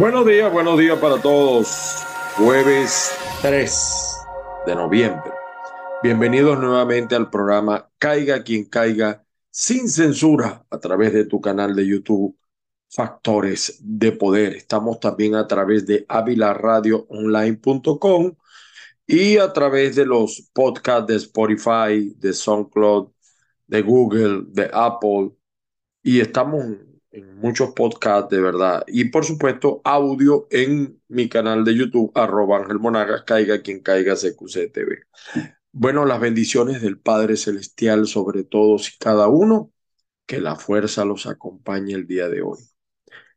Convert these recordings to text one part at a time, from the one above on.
Buenos días, buenos días para todos. Jueves 3 de noviembre. Bienvenidos nuevamente al programa Caiga quien caiga sin censura a través de tu canal de YouTube Factores de Poder. Estamos también a través de avilaradioonline.com y a través de los podcasts de Spotify, de SoundCloud, de Google, de Apple. Y estamos en muchos podcasts de verdad. Y por supuesto, audio en mi canal de YouTube, arroba Ángel Monagas, caiga quien caiga CQCTV. Bueno, las bendiciones del Padre Celestial sobre todos y cada uno, que la fuerza los acompañe el día de hoy.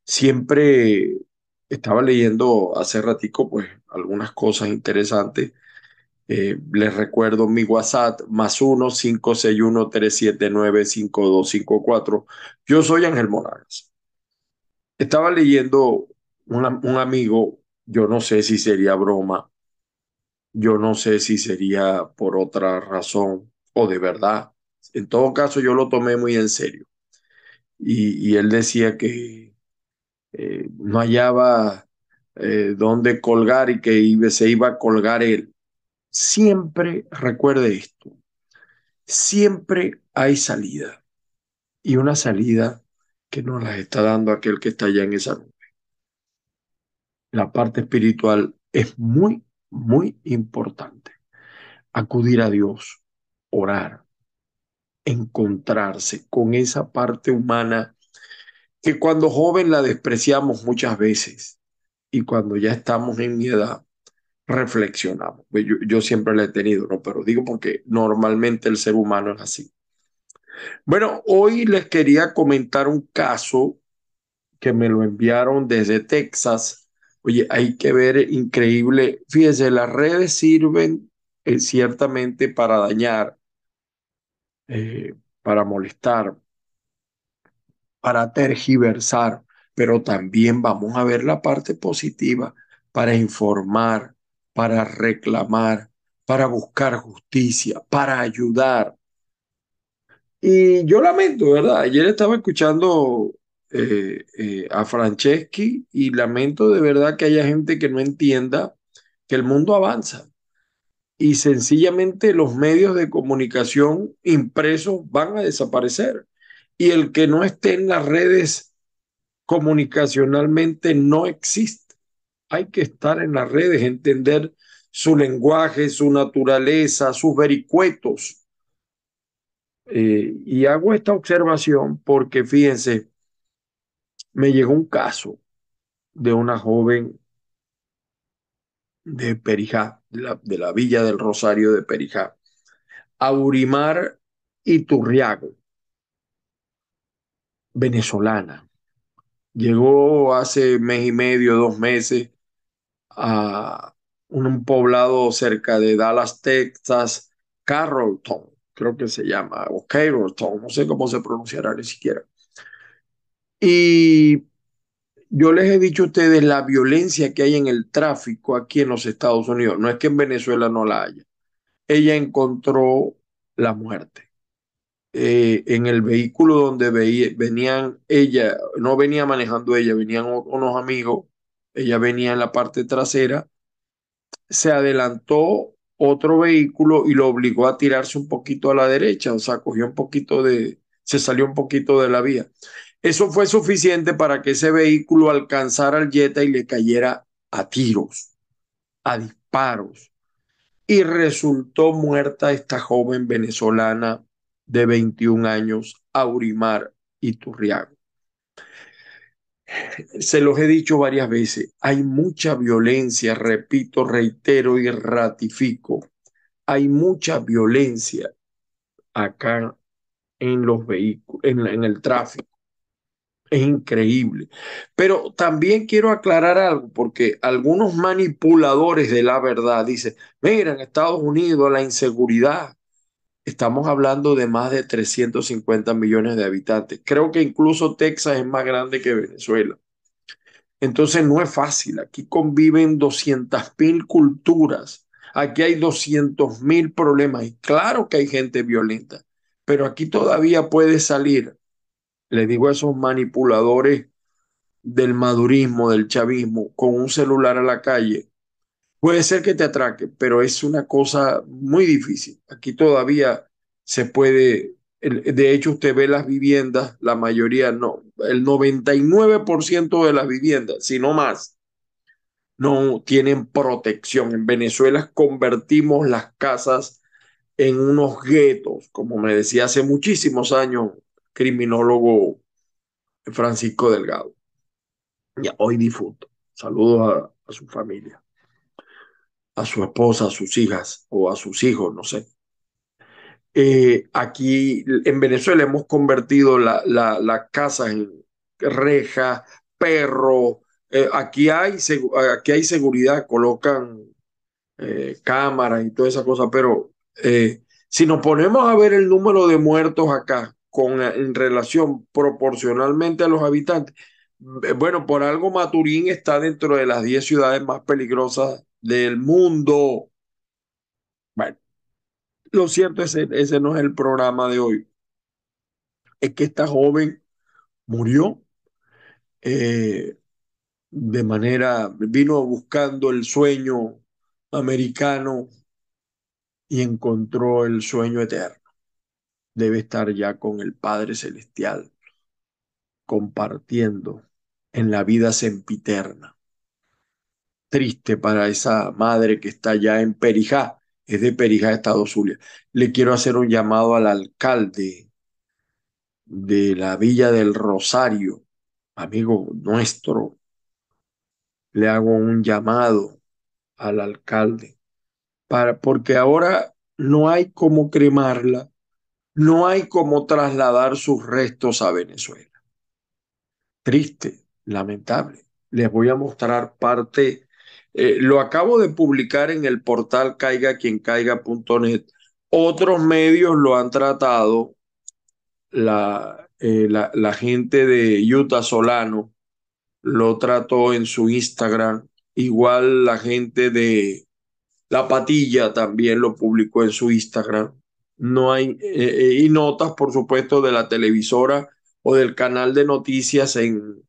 Siempre estaba leyendo hace ratico, pues, algunas cosas interesantes eh, les recuerdo mi WhatsApp más 1-561-379-5254. Yo soy Ángel Moragas. Estaba leyendo un amigo, yo no sé si sería broma, yo no sé si sería por otra razón o de verdad. En todo caso, yo lo tomé muy en serio. Y, él decía que eh, no hallaba eh, dónde colgar y que se iba a colgar él siempre recuerde esto, siempre hay salida y una salida que nos la está dando aquel que está allá en esa nube. La parte espiritual es muy, muy importante. Acudir a Dios, orar, encontrarse con esa parte humana que cuando joven la despreciamos muchas veces y cuando ya estamos en mi edad reflexionamos. Yo, yo, siempre la he tenido, ¿no? Pero digo porque normalmente el ser humano es así. Bueno, hoy les quería comentar un caso que me lo enviaron desde Texas. Oye, hay que ver, increíble. Fíjense, las redes sirven eh, ciertamente para dañar, eh, para molestar, para tergiversar, pero también vamos a ver la parte positiva para informar, para reclamar, para buscar justicia, para ayudar. Y yo lamento, ¿verdad? Ayer estaba escuchando eh, eh, a Franceschi y lamento de verdad que haya gente que no entienda que el mundo avanza y sencillamente los medios de comunicación impresos van a desaparecer y el que no esté en las redes comunicacionalmente no existe hay que estar en las redes, entender su lenguaje, su naturaleza, sus vericuetos. Eh, y hago esta observación porque, fíjense, me llegó un caso de una joven de Perijá, de la, de la villa del Rosario de Perijá, Aurimar Iturriago, venezolana. Llegó hace mes y medio, dos meses, a un poblado cerca de Dallas, Texas, Carrollton, creo que se llama, o Carrollton, no sé cómo se pronunciará ni siquiera. Y yo les he dicho a ustedes la violencia que hay en el tráfico aquí en los Estados Unidos. No es que en Venezuela no la haya. Ella encontró la muerte. Eh, en el vehículo donde venían ella, no venía manejando ella, venían unos amigos ella venía en la parte trasera, se adelantó otro vehículo y lo obligó a tirarse un poquito a la derecha, o sea, cogió un poquito de, se salió un poquito de la vía. Eso fue suficiente para que ese vehículo alcanzara al Jetta y le cayera a tiros, a disparos. Y resultó muerta esta joven venezolana de 21 años, Aurimar Iturriago se los he dicho varias veces, hay mucha violencia, repito, reitero y ratifico, hay mucha violencia acá en los vehículos, en, el tráfico. Es increíble. Pero también quiero aclarar algo, porque algunos manipuladores de la verdad dicen, mira, en Estados Unidos la inseguridad, estamos hablando de más de 350 millones de habitantes. Creo que incluso Texas es más grande que Venezuela. Entonces no es fácil. Aquí conviven 200 mil culturas. Aquí hay 200 mil problemas. Y claro que hay gente violenta. Pero aquí todavía puede salir, le digo a esos manipuladores del madurismo, del chavismo, con un celular a la calle, puede ser que te atraque, pero es una cosa muy difícil. Aquí todavía se puede, de hecho usted ve las viviendas, la mayoría no, el 99% de las viviendas, si no más, no tienen protección. En Venezuela convertimos las casas en unos guetos, como me decía hace muchísimos años criminólogo Francisco Delgado, ya hoy difunto. Saludos a, su familia, a su esposa, a sus hijas o a sus hijos, no sé. Eh, aquí en Venezuela hemos convertido la, la, casa en reja, perro. Eh, aquí, hay, aquí hay seguridad, colocan eh, cámaras y toda esa cosa, pero si nos ponemos a ver el número de muertos acá con, en relación proporcionalmente a los habitantes, bueno, por algo Maturín está dentro de las 10 ciudades más peligrosas del mundo. Bueno, lo cierto es que ese no es el programa de hoy. Es que esta joven murió eh, de manera, vino buscando el sueño americano y encontró el sueño eterno. Debe estar ya con el Padre Celestial, compartiendo en la vida sempiterna. Triste para esa madre que está ya en Perijá, es de Perijá, Estado Zulia. Le quiero hacer un llamado al alcalde de la Villa del Rosario, amigo nuestro. Le hago un llamado al alcalde para, porque ahora no hay cómo cremarla, no hay cómo trasladar sus restos a Venezuela. Triste, lamentable. Les voy a mostrar parte, eh, lo acabo de publicar en el portal caigaquiencaiga.net. Otros medios lo han tratado, la, eh, la, la gente de Utah Solano lo trató en su Instagram, igual la gente de La Patilla también lo publicó en su Instagram. No hay, eh, y notas, por supuesto, de la televisora o del canal de noticias en,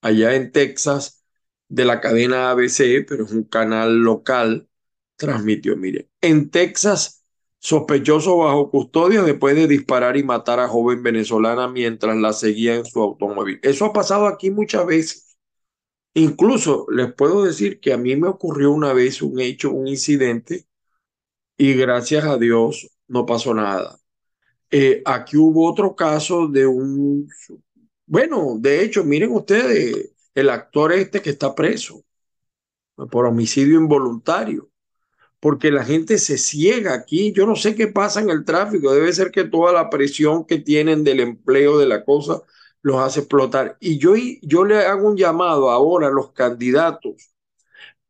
allá en Texas de la cadena ABC, pero es un canal local, transmitió, mire, en Texas, sospechoso bajo custodia después de disparar y matar a joven venezolana mientras la seguía en su automóvil. Eso ha pasado aquí muchas veces. Incluso les puedo decir que a mí me ocurrió una vez un hecho, un incidente, y gracias a Dios no pasó nada. Eh, aquí hubo otro caso de un, bueno, de hecho, miren ustedes, el actor este que está preso por homicidio involuntario, porque la gente se ciega aquí. Yo no sé qué pasa en el tráfico, debe ser que toda la presión que tienen del empleo de la cosa los hace explotar. Y yo, yo le hago un llamado ahora a los candidatos.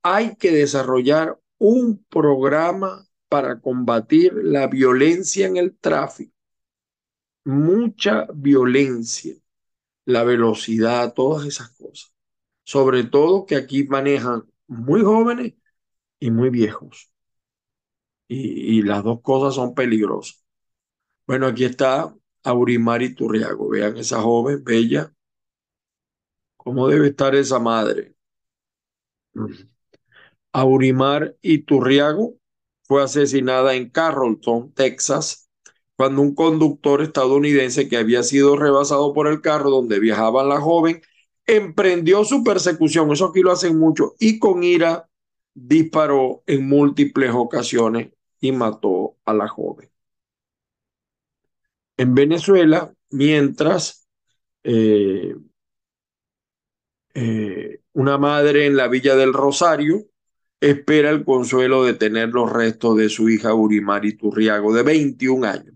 Hay que desarrollar un programa para combatir la violencia en el tráfico mucha violencia, la velocidad, todas esas cosas. Sobre todo que aquí manejan muy jóvenes y muy viejos. Y, las dos cosas son peligrosas. Bueno, aquí está Aurimari Turriago. Vean esa joven, bella. ¿Cómo debe estar esa madre? Aurimar Iturriago fue asesinada en Carrollton, Texas, cuando un conductor estadounidense que había sido rebasado por el carro donde viajaba la joven emprendió su persecución, eso aquí lo hacen mucho, y con ira disparó en múltiples ocasiones y mató a la joven. En Venezuela, mientras eh, eh, una madre en la Villa del Rosario espera el consuelo de tener los restos de su hija Urimari Turriago, de 21 años.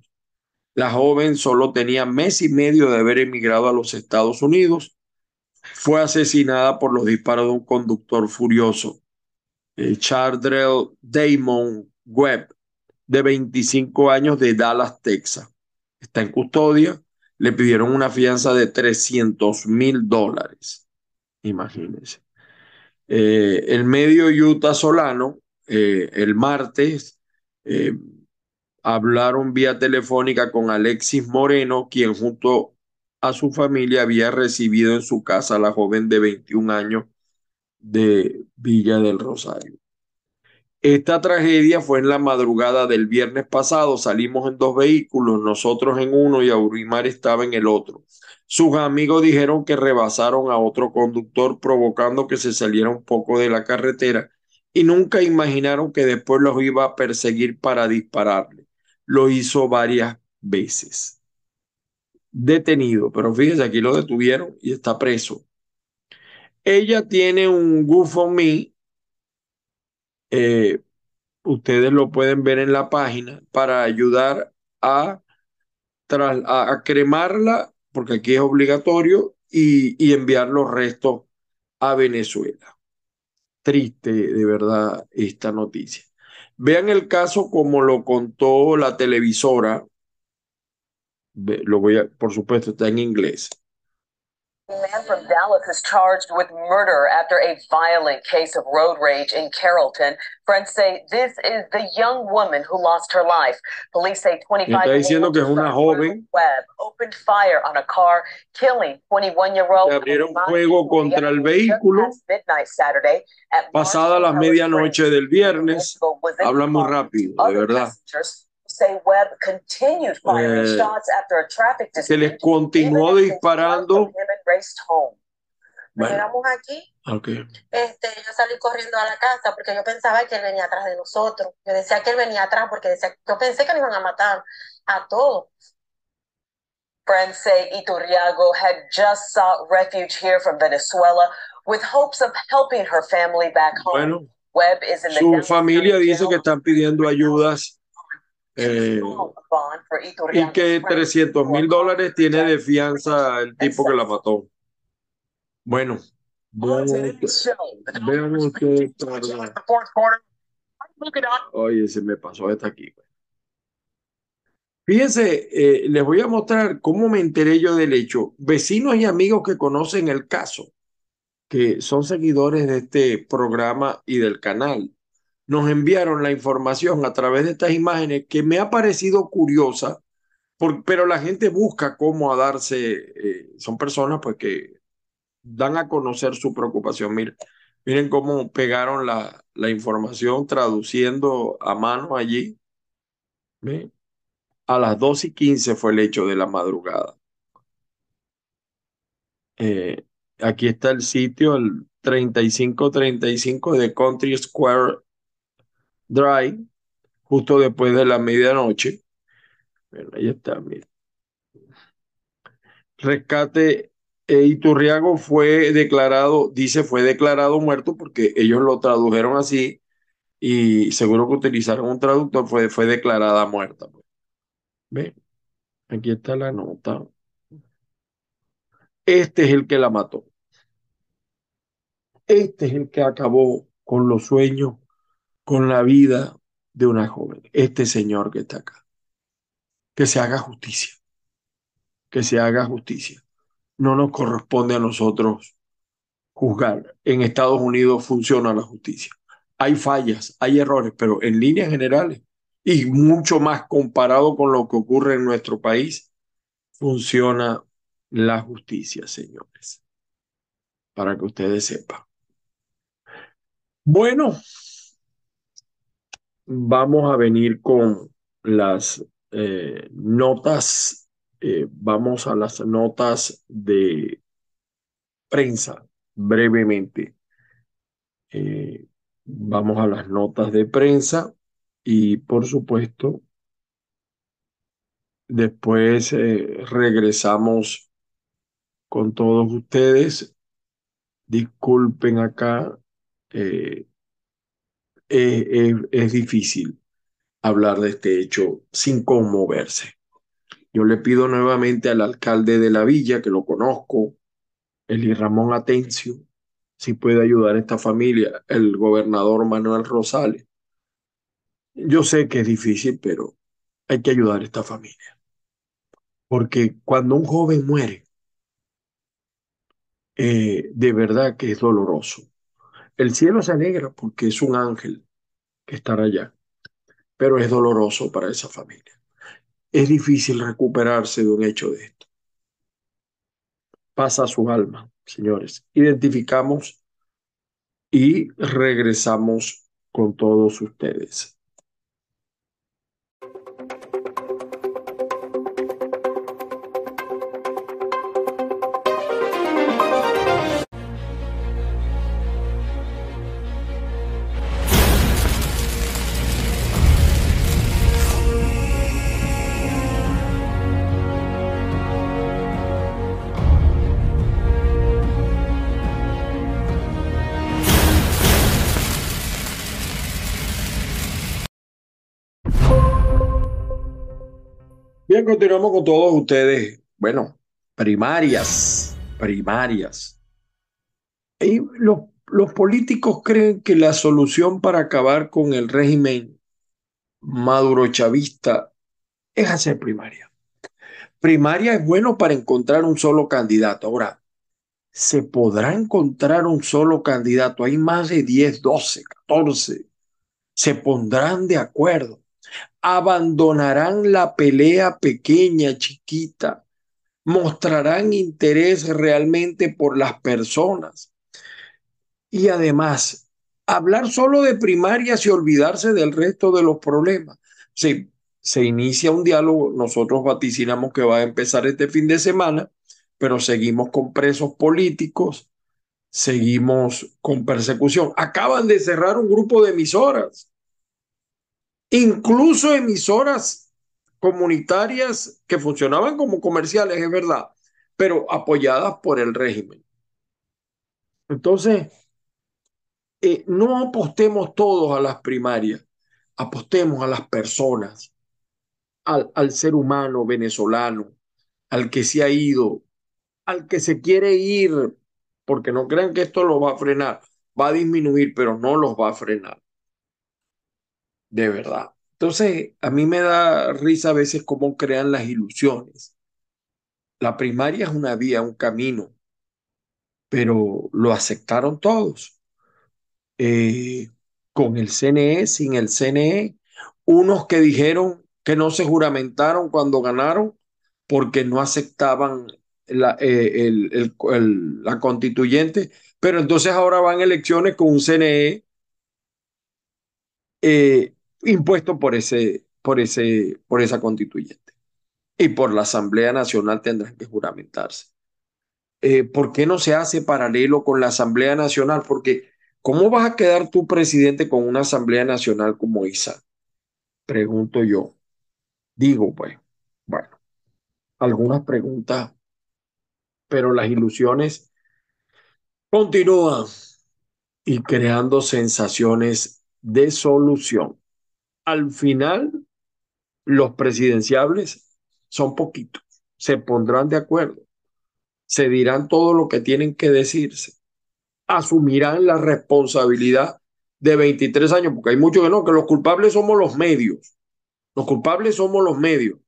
La joven solo tenía mes y medio de haber emigrado a los Estados Unidos. Fue asesinada por los disparos de un conductor furioso, el Chardrell Damon Webb, de 25 años de Dallas, Texas. Está en custodia. Le pidieron una fianza de 300 mil dólares. Imagínense. Eh, el medio Utah Solano, eh, el martes, eh, hablaron vía telefónica con Alexis Moreno, quien junto a su familia había recibido en su casa a la joven de 21 años de Villa del Rosario. Esta tragedia fue en la madrugada del viernes pasado. Salimos en dos vehículos, nosotros en uno y Aurimar estaba en el otro. Sus amigos dijeron que rebasaron a otro conductor provocando que se saliera un poco de la carretera y nunca imaginaron que después los iba a perseguir para dispararle. Lo hizo varias veces. Detenido, pero fíjese, aquí lo detuvieron y está preso. Ella tiene un GoFundMe, eh, ustedes lo pueden ver en la página, para ayudar a, a, cremarla, porque aquí es obligatorio, y, y enviar los restos a Venezuela. Triste, de verdad, esta noticia. Vean el caso como lo contó la televisora. Lo voy a, por supuesto, está en inglés. A man from Dallas is charged with murder after a violent case of road rage in Carrollton. Friends say this is the young woman who lost her life. Police say 25 Está diciendo que es una joven. Webb opened fire on a car, killing 21-year-old. Abrieron fuego contra el vehículo. Pasada las medianoche del viernes. Habla muy rápido, de verdad. Say Webb continued firing eh, shots after a traffic se les continuó disparando. Bueno. Llegamos aquí. Okay. Este, yo salí corriendo a la casa porque yo pensaba que él venía atrás de nosotros. Yo decía que él venía atrás porque decía, yo pensé que nos iban a matar a todos. Say Iturriago had just sought refuge here from Venezuela with hopes of helping her family back home. Bueno, Webb is in the su familia dice que están pidiendo ayudas eh, y que 300 mil dólares tiene de fianza el tipo que la mató. Bueno, vean ustedes. Oye, se me pasó esta aquí. Fíjense, eh, les voy a mostrar cómo me enteré yo del hecho. Vecinos y amigos que conocen el caso, que son seguidores de este programa y del canal, nos enviaron la información a través de estas imágenes que me ha parecido curiosa, pero la gente busca cómo a darse, eh, son personas pues que dan a conocer su preocupación. Miren, miren cómo pegaron la, la información traduciendo a mano allí. A las 2 y 15 fue el hecho de la madrugada. Eh, aquí está el sitio, el 3535 de Country Square Dry, justo después de la medianoche. Ahí está, mira. Rescate e Iturriago fue declarado, dice, fue declarado muerto porque ellos lo tradujeron así y seguro que utilizaron un traductor, fue, fue declarada muerta. Pues. Ve, aquí está la nota. Este es el que la mató. Este es el que acabó con los sueños con la vida de una joven, este señor que está acá. Que se haga justicia, que se haga justicia. No nos corresponde a nosotros juzgar. En Estados Unidos funciona la justicia. Hay fallas, hay errores, pero en líneas generales y mucho más comparado con lo que ocurre en nuestro país, funciona la justicia, señores. Para que ustedes sepan. Bueno, vamos a venir con las eh, notas, eh, vamos a las notas de prensa brevemente. Eh, vamos a las notas de prensa y por supuesto después regresamos con todos ustedes. Disculpen acá es, difícil hablar de este hecho sin conmoverse. Yo le pido nuevamente al alcalde de la villa, que lo conozco, Eli Ramón Atencio, si puede ayudar a esta familia, el gobernador Manuel Rosales. Yo sé que es difícil, pero hay que ayudar a esta familia. Porque cuando un joven muere, eh, de verdad que es doloroso. El cielo se alegra porque es un ángel que estará allá, pero es doloroso para esa familia. Es difícil recuperarse de un hecho de esto. paz a su alma, señores. Identificamos y regresamos con todos ustedes. Bien, continuamos con todos ustedes. Bueno, primarias, primarias. Y los, los políticos creen que la solución para acabar con el régimen maduro-chavista es hacer primaria. Primaria es bueno para encontrar un solo candidato. Ahora, ¿se podrá encontrar un solo candidato? Hay más de 10, 12, 14. Se pondrán de acuerdo abandonarán la pelea pequeña, chiquita, mostrarán interés realmente por las personas. Y además, hablar solo de primarias y olvidarse del resto de los problemas. Se, se inicia un diálogo, nosotros vaticinamos que va a empezar este fin de semana, pero seguimos con presos políticos, seguimos con persecución. Acaban de cerrar un grupo de emisoras incluso emisoras comunitarias que funcionaban como comerciales, es verdad, pero apoyadas por el régimen. Entonces, eh, no apostemos todos a las primarias, apostemos a las personas, al, al ser humano venezolano, al que se ha ido, al que se quiere ir, porque no crean que esto lo va a frenar, va a disminuir, pero no los va a frenar de verdad. Entonces, a mí me da risa a veces cómo crean las ilusiones. La primaria es una vía, un camino, pero lo aceptaron todos. Eh, con el CNE, sin el CNE, unos que dijeron que no se juramentaron cuando ganaron porque no aceptaban la, eh, la constituyente, pero entonces ahora van elecciones con un CNE eh, impuesto por, ese, por, ese, por esa constituyente. Y por la Asamblea Nacional tendrán que juramentarse. Eh, ¿Por qué no se hace paralelo con la Asamblea Nacional? Porque ¿cómo vas a quedar tú presidente con una Asamblea Nacional como esa? Pregunto yo. Digo, pues, bueno, algunas preguntas, pero las ilusiones continúan y creando sensaciones de solución al final los presidenciables son poquitos, se pondrán de acuerdo, se dirán todo lo que tienen que decirse, asumirán la responsabilidad de 23 años, porque hay muchos que no, que los culpables somos los medios, los culpables somos los medios.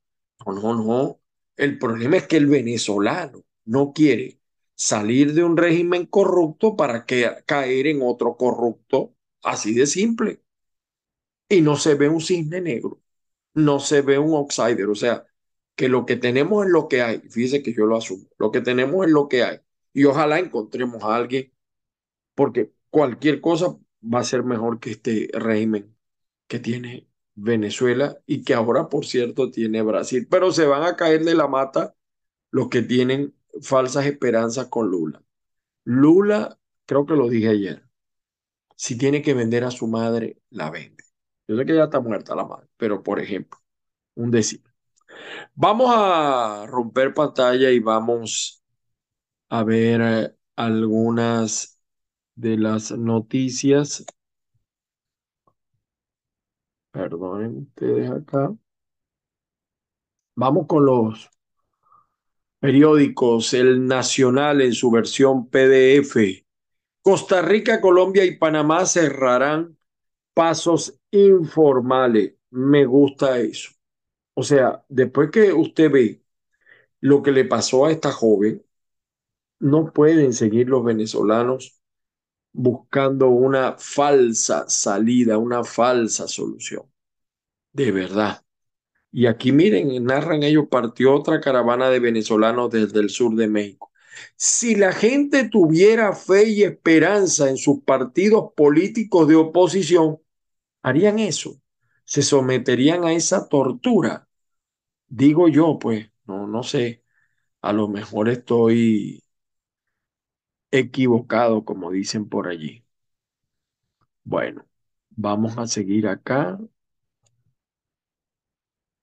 No, no, no, el problema es que el venezolano no quiere salir de un régimen corrupto para que, caer en otro corrupto, así de simple y no se ve un cisne negro, no se ve un outsider, o sea, que lo que tenemos es lo que hay, fíjese que yo lo asumo, lo que tenemos es lo que hay. Y ojalá encontremos a alguien, porque cualquier cosa va a ser mejor que este régimen que tiene Venezuela y que ahora, por cierto, tiene Brasil, pero se van a caer de la mata los que tienen falsas esperanzas con Lula. Lula, creo que lo dije ayer, si tiene que vender a su madre, la vende. Yo sé que ya está muerta la madre, pero por ejemplo, un decir. Vamos a romper pantalla y vamos a ver eh, algunas de las noticias. Perdonen ustedes acá. Vamos con los periódicos. El Nacional en su versión PDF. Costa Rica, Colombia y Panamá cerrarán pasos informales. Me gusta eso. O sea, después que usted ve lo que le pasó a esta joven, no pueden seguir los venezolanos buscando una falsa salida, una falsa solución. De verdad. Y aquí miren, narran ellos, partió otra caravana de venezolanos desde el sur de México. Si la gente tuviera fe y esperanza en sus partidos políticos de oposición, harían eso, se someterían a esa tortura. Digo yo, pues, no, no sé, a lo mejor estoy equivocado, como dicen por allí. Bueno, vamos a seguir acá.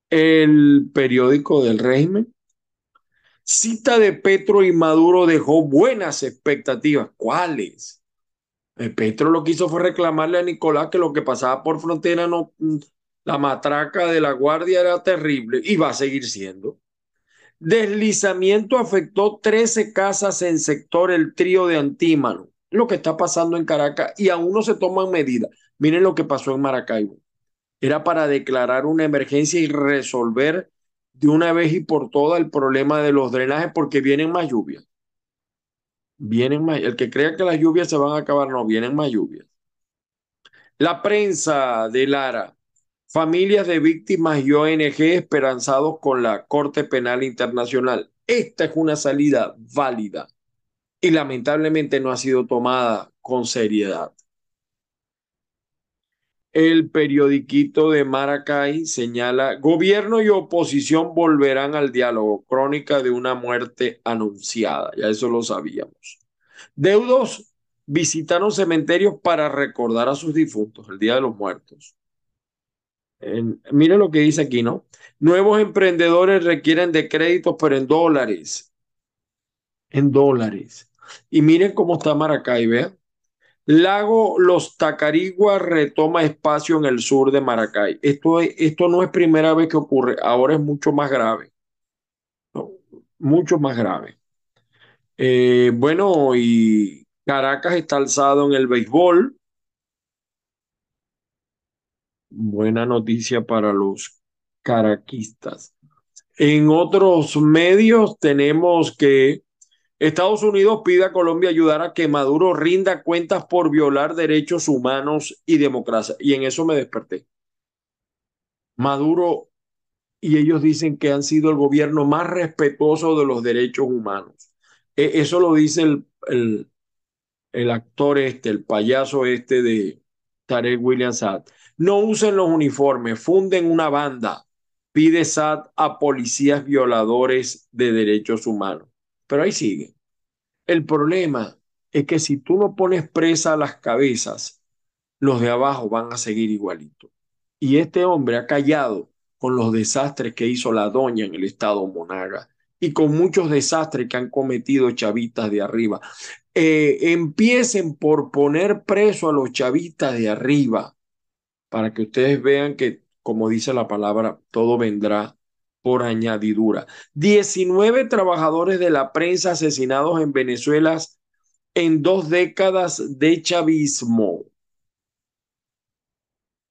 El periódico del régimen. Cita de Petro y Maduro dejó buenas expectativas. ¿Cuáles? Petro lo que hizo fue reclamarle a Nicolás que lo que pasaba por frontera no, la matraca de la guardia era terrible y va a seguir siendo. Deslizamiento afectó 13 casas en sector El Trío de Antímano. Lo que está pasando en Caracas y aún no se toman medidas. Miren lo que pasó en Maracaibo. Era para declarar una emergencia y resolver de una vez y por todas el problema de los drenajes porque vienen más lluvias. Vienen más, el que crea que las lluvias se van a acabar, no, vienen más lluvias. La prensa de Lara, familias de víctimas y ONG esperanzados con la Corte Penal Internacional. Esta es una salida válida y lamentablemente no ha sido tomada con seriedad. El periodiquito de Maracay señala, gobierno y oposición volverán al diálogo, crónica de una muerte anunciada, ya eso lo sabíamos. Deudos visitaron cementerios para recordar a sus difuntos, el Día de los Muertos. miren lo que dice aquí, ¿no? Nuevos emprendedores requieren de créditos, pero en dólares. En dólares. Y miren cómo está Maracay, vean. Lago Los Tacariguas retoma espacio en el sur de Maracay. Esto, esto no es primera vez que ocurre, ahora es mucho más grave. Mucho más grave. Eh, bueno, y Caracas está alzado en el béisbol. Buena noticia para los caraquistas. En otros medios tenemos que Estados Unidos pide a Colombia ayudar a que Maduro rinda cuentas por violar derechos humanos y democracia. Y en eso me desperté. Maduro y ellos dicen que han sido el gobierno más respetuoso de los derechos humanos. E, eso lo dice el, el, actor este, el payaso este de Tarek William Saad. No usen los uniformes, funden una banda. Pide Saad a policías violadores de derechos humanos pero ahí sigue. El problema es que si tú no pones presa a las cabezas, los de abajo van a seguir igualito. Y este hombre ha callado con los desastres que hizo la doña en el estado Monaga y con muchos desastres que han cometido chavitas de arriba. Eh, empiecen por poner preso a los chavitas de arriba para que ustedes vean que, como dice la palabra, todo vendrá por añadidura. 19 trabajadores de la prensa asesinados en Venezuela en dos décadas de chavismo.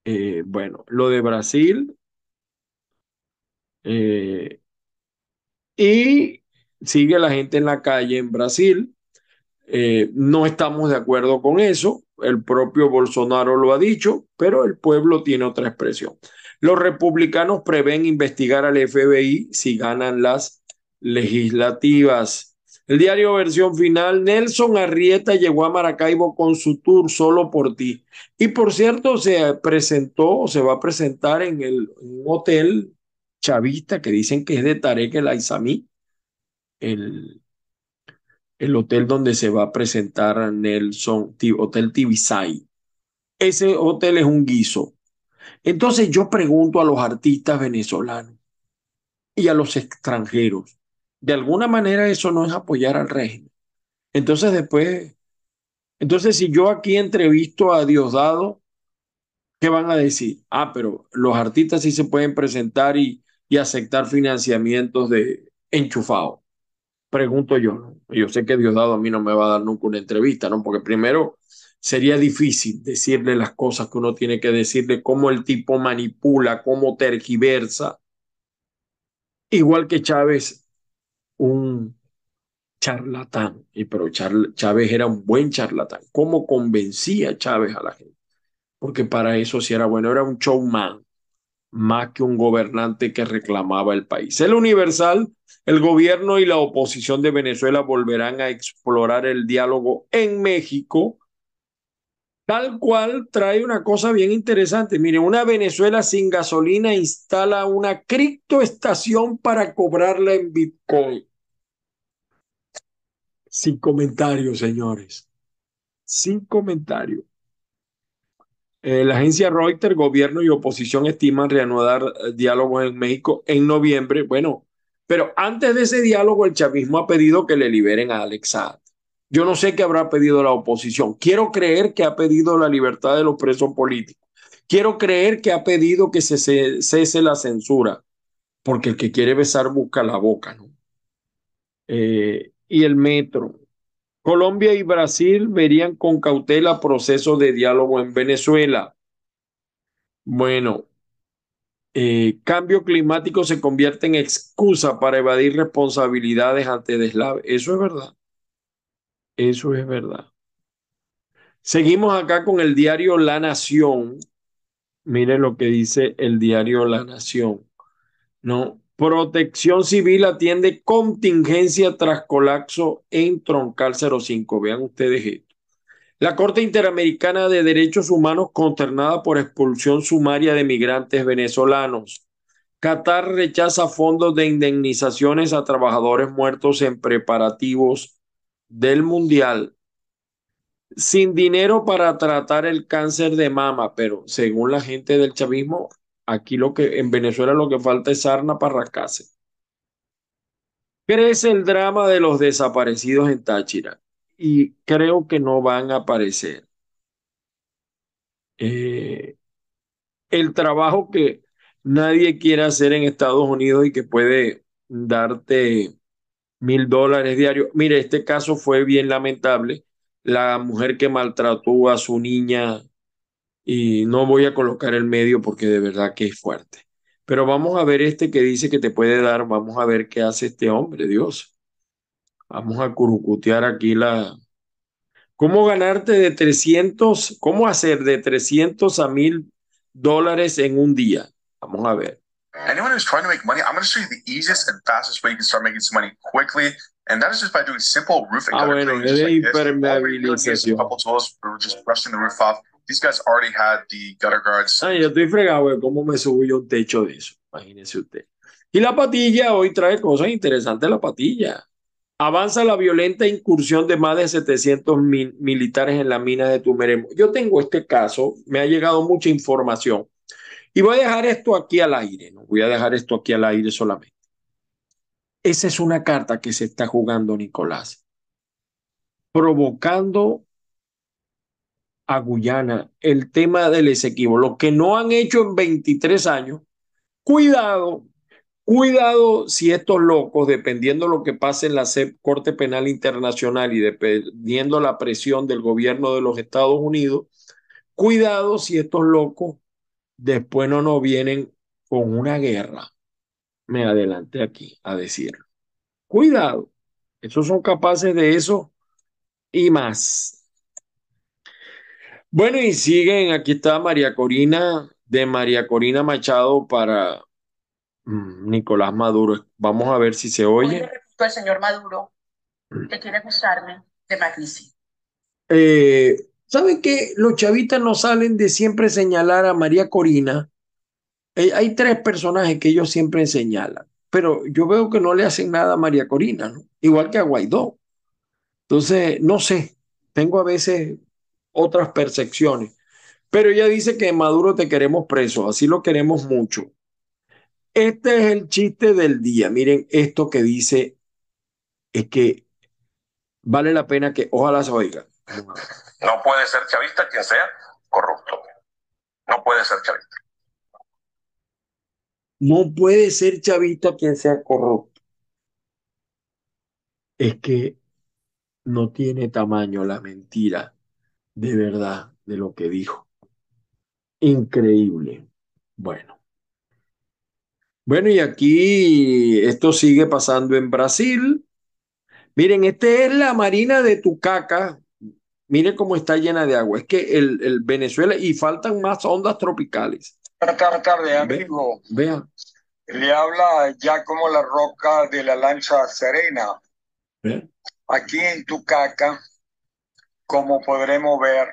Eh, bueno, lo de Brasil. Eh, y sigue la gente en la calle en Brasil. Eh, no estamos de acuerdo con eso. El propio Bolsonaro lo ha dicho, pero el pueblo tiene otra expresión. Los republicanos prevén investigar al FBI si ganan las legislativas. El diario versión final, Nelson Arrieta llegó a Maracaibo con su tour solo por ti. Y por cierto, se presentó, se va a presentar en, el, un hotel chavista que dicen que es de Tarek el Aizami, el, el hotel donde se va a presentar Nelson, Hotel Tibisay. Ese hotel es un guiso. Entonces yo pregunto a los artistas venezolanos y a los extranjeros, de alguna manera eso no es apoyar al régimen. Entonces después, entonces si yo aquí entrevisto a Diosdado, ¿qué van a decir? Ah, pero los artistas sí se pueden presentar y, y aceptar financiamientos de enchufado. Pregunto yo, Yo sé que Diosdado a mí no me va a dar nunca una entrevista, ¿no? Porque primero sería difícil decirle las cosas que uno tiene que decirle, cómo el tipo manipula, cómo tergiversa. Igual que Chávez, un charlatán, y pero Chávez era un buen charlatán. ¿Cómo convencía Chávez a la gente? Porque para eso sí era bueno, era un showman. más que un gobernante que reclamaba el país. El Universal, el gobierno y la oposición de Venezuela volverán a explorar el diálogo en México, tal cual trae una cosa bien interesante. Miren, una Venezuela sin gasolina instala una criptoestación para cobrarla en Bitcoin. Sin comentarios, señores. Sin comentarios. Eh, la agencia Reuters, gobierno y oposición estiman reanudar eh, diálogos en México en noviembre. Bueno, pero antes de ese diálogo, el chavismo ha pedido que le liberen a Alex. Yo no sé qué habrá pedido la oposición. Quiero creer que ha pedido la libertad de los presos políticos. Quiero creer que ha pedido que se cese la censura, porque el que quiere besar busca la boca, ¿no? Eh, y el metro. Colombia y Brasil verían con cautela proceso de diálogo en Venezuela. Bueno, eh, cambio climático se convierte en excusa para evadir responsabilidades ante deslave. Eso es verdad. Eso es verdad. Seguimos acá con el diario La Nación. Mire lo que dice el diario La Nación. ¿No? Protección Civil atiende contingencia tras colapso en Troncal 05. Vean ustedes esto. La Corte Interamericana de Derechos Humanos consternada por expulsión sumaria de migrantes venezolanos. Qatar rechaza fondos de indemnizaciones a trabajadores muertos en preparativos del Mundial. Sin dinero para tratar el cáncer de mama, pero según la gente del chavismo, Aquí lo que en Venezuela lo que falta es sarna para rascarse. Crece el drama de los desaparecidos en Táchira y creo que no van a aparecer. Eh, el trabajo que nadie quiere hacer en Estados Unidos y que puede darte mil dólares diarios. Mire, este caso fue bien lamentable. La mujer que maltrató a su niña y no voy a colocar el medio porque de verdad que es fuerte. Pero vamos a ver este que dice que te puede dar, vamos a ver qué hace este hombre, Dios. Vamos a curucutear aquí la... ¿Cómo ganarte de 300, cómo hacer de 300 a 1000 dólares en un día? Vamos a ver. Anyone who's trying to make money, I'm going to show you the easiest and fastest way you can start making some money quickly. And that is just by doing simple roofing. Ah, bueno, es de impermeabilización. A couple tools, we're just brushing the roof off. These guys already had the gutter guards. Ay, yo estoy fregado, güey. ¿Cómo me subo yo un techo de eso? Imagínese usted. Y la patilla hoy trae cosas interesantes. La patilla. Avanza la violenta incursión de más de 700 militares en la mina de Tumeremo. Yo tengo este caso, me ha llegado mucha información. Y voy a dejar esto aquí al aire, no voy a dejar esto aquí al aire solamente. Esa es una carta que se está jugando Nicolás, provocando a Guyana el tema del Esequibo, lo que no han hecho en 23 años, cuidado, cuidado si estos locos, dependiendo lo que pase en la Corte Penal Internacional y dependiendo la presión del gobierno de los Estados Unidos, cuidado si estos locos después no nos vienen con una guerra. Me adelanté aquí a decirlo. Cuidado, esos son capaces de eso y más. Bueno, y siguen, aquí está María Corina, de María Corina Machado para mm, Nicolás Maduro. Vamos a ver si se oye. el señor Maduro que quiere acusarme de magnicidio. Eh, ¿Saben qué? Los chavistas no salen de siempre señalar a María Corina. Eh, hay tres personajes que ellos siempre señalan, pero yo veo que no le hacen nada a María Corina, ¿no? igual que a Guaidó. Entonces, no sé, tengo a veces otras percepciones. Pero ella dice que Maduro te queremos preso, así lo queremos mucho. Este es el chiste del día. Miren, esto que dice es que vale la pena que ojalá se oiga. No puede ser chavista quien sea corrupto. No puede ser chavista. No puede ser chavista quien sea corrupto. Es que no tiene tamaño la mentira de verdad de lo que dijo. Increíble. Bueno. Bueno, y aquí esto sigue pasando en Brasil. Miren, esta es la marina de Tucaca. Miren cómo está llena de agua. Es que el, el Venezuela, y faltan más ondas tropicales. Buenas tardes, amigo. Vea. Le habla ya como la roca de la lancha serena. Vea. Aquí en Tucaca, como podremos ver,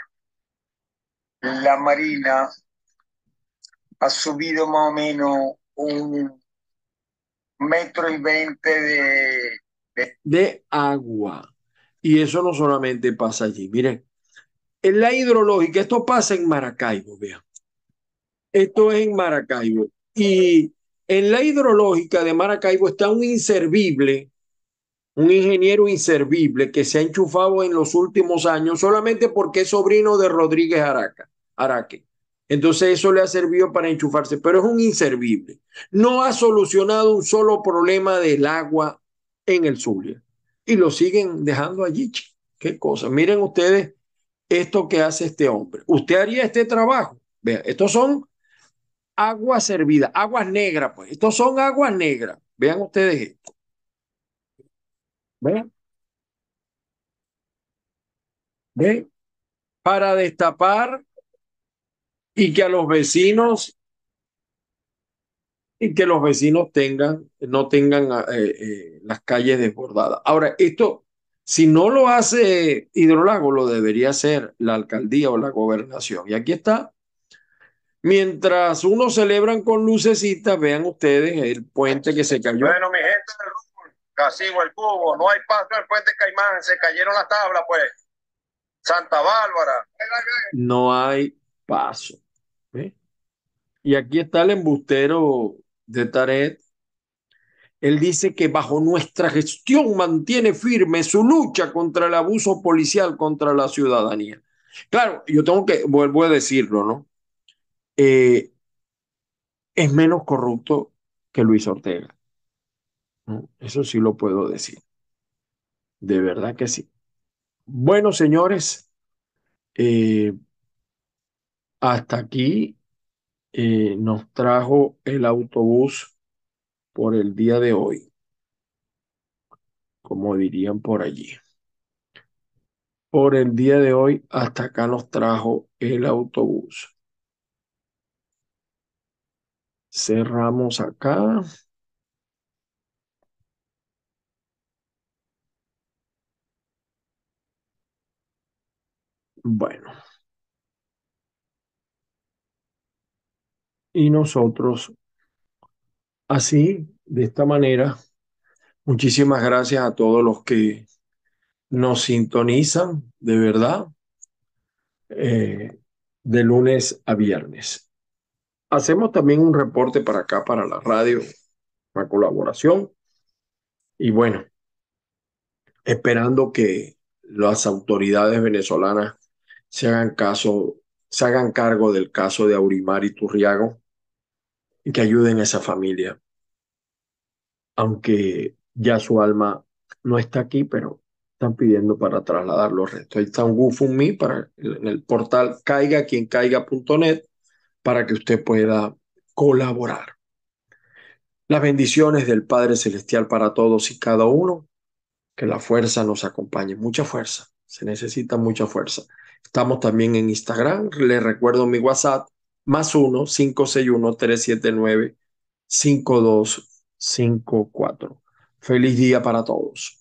la marina ha subido más o menos un metro y veinte de, de, de agua. Y eso no solamente pasa allí. Miren, en la hidrológica, esto pasa en Maracaibo, vean. Esto es en Maracaibo. Y en la hidrológica de Maracaibo está un inservible, un ingeniero inservible que se ha enchufado en los últimos años solamente porque es sobrino de Rodríguez Araca, Araque. Entonces eso le ha servido para enchufarse, pero es un inservible. No ha solucionado un solo problema del agua en el Zulia. Y lo siguen dejando allí. Qué cosa. Miren ustedes esto que hace este hombre. Usted haría este trabajo. Vean, estos son aguas servidas, aguas negras, pues. Estos son aguas negras. Vean ustedes esto. Vean. ¿Ven? Para destapar y que a los vecinos y que los vecinos tengan, no tengan eh, eh, las calles desbordadas. Ahora, esto, si no lo hace Hidrolago, lo debería hacer la alcaldía o la gobernación. Y aquí está. Mientras unos celebran con lucecitas, vean ustedes el puente que se cayó. Bueno, mi gente, Casigo el Cubo, no hay paso en el puente Caimán, se cayeron las tablas, pues. Santa Bárbara. No hay paso. ¿Ve? Y aquí está el embustero de Taret. Él dice que bajo nuestra gestión mantiene firme su lucha contra el abuso policial contra la ciudadanía. Claro, yo tengo que, vuelvo a decirlo, ¿no? Eh, es menos corrupto que Luis Ortega. Eso sí lo puedo decir. De verdad que sí. Bueno, señores, eh, hasta aquí eh, nos trajo el autobús por el día de hoy, como dirían por allí. Por el día de hoy, hasta acá nos trajo el autobús. Cerramos acá. Bueno. Y nosotros, así, de esta manera, muchísimas gracias a todos los que nos sintonizan, de verdad, eh, de lunes a viernes. Hacemos también un reporte para acá, para la radio, una colaboración. Y bueno, esperando que las autoridades venezolanas se hagan caso, se hagan cargo del caso de Aurimar y Turriago que ayuden a esa familia. Aunque ya su alma no está aquí, pero están pidiendo para trasladar los restos. Ahí está un GoFundMe para en el portal caiga quien caiga.net para que usted pueda colaborar. Las bendiciones del Padre Celestial para todos y cada uno. Que la fuerza nos acompañe. Mucha fuerza. Se necesita mucha fuerza. Estamos también en Instagram. Les recuerdo mi WhatsApp. Más 1 561 379 5254. Feliz día para todos.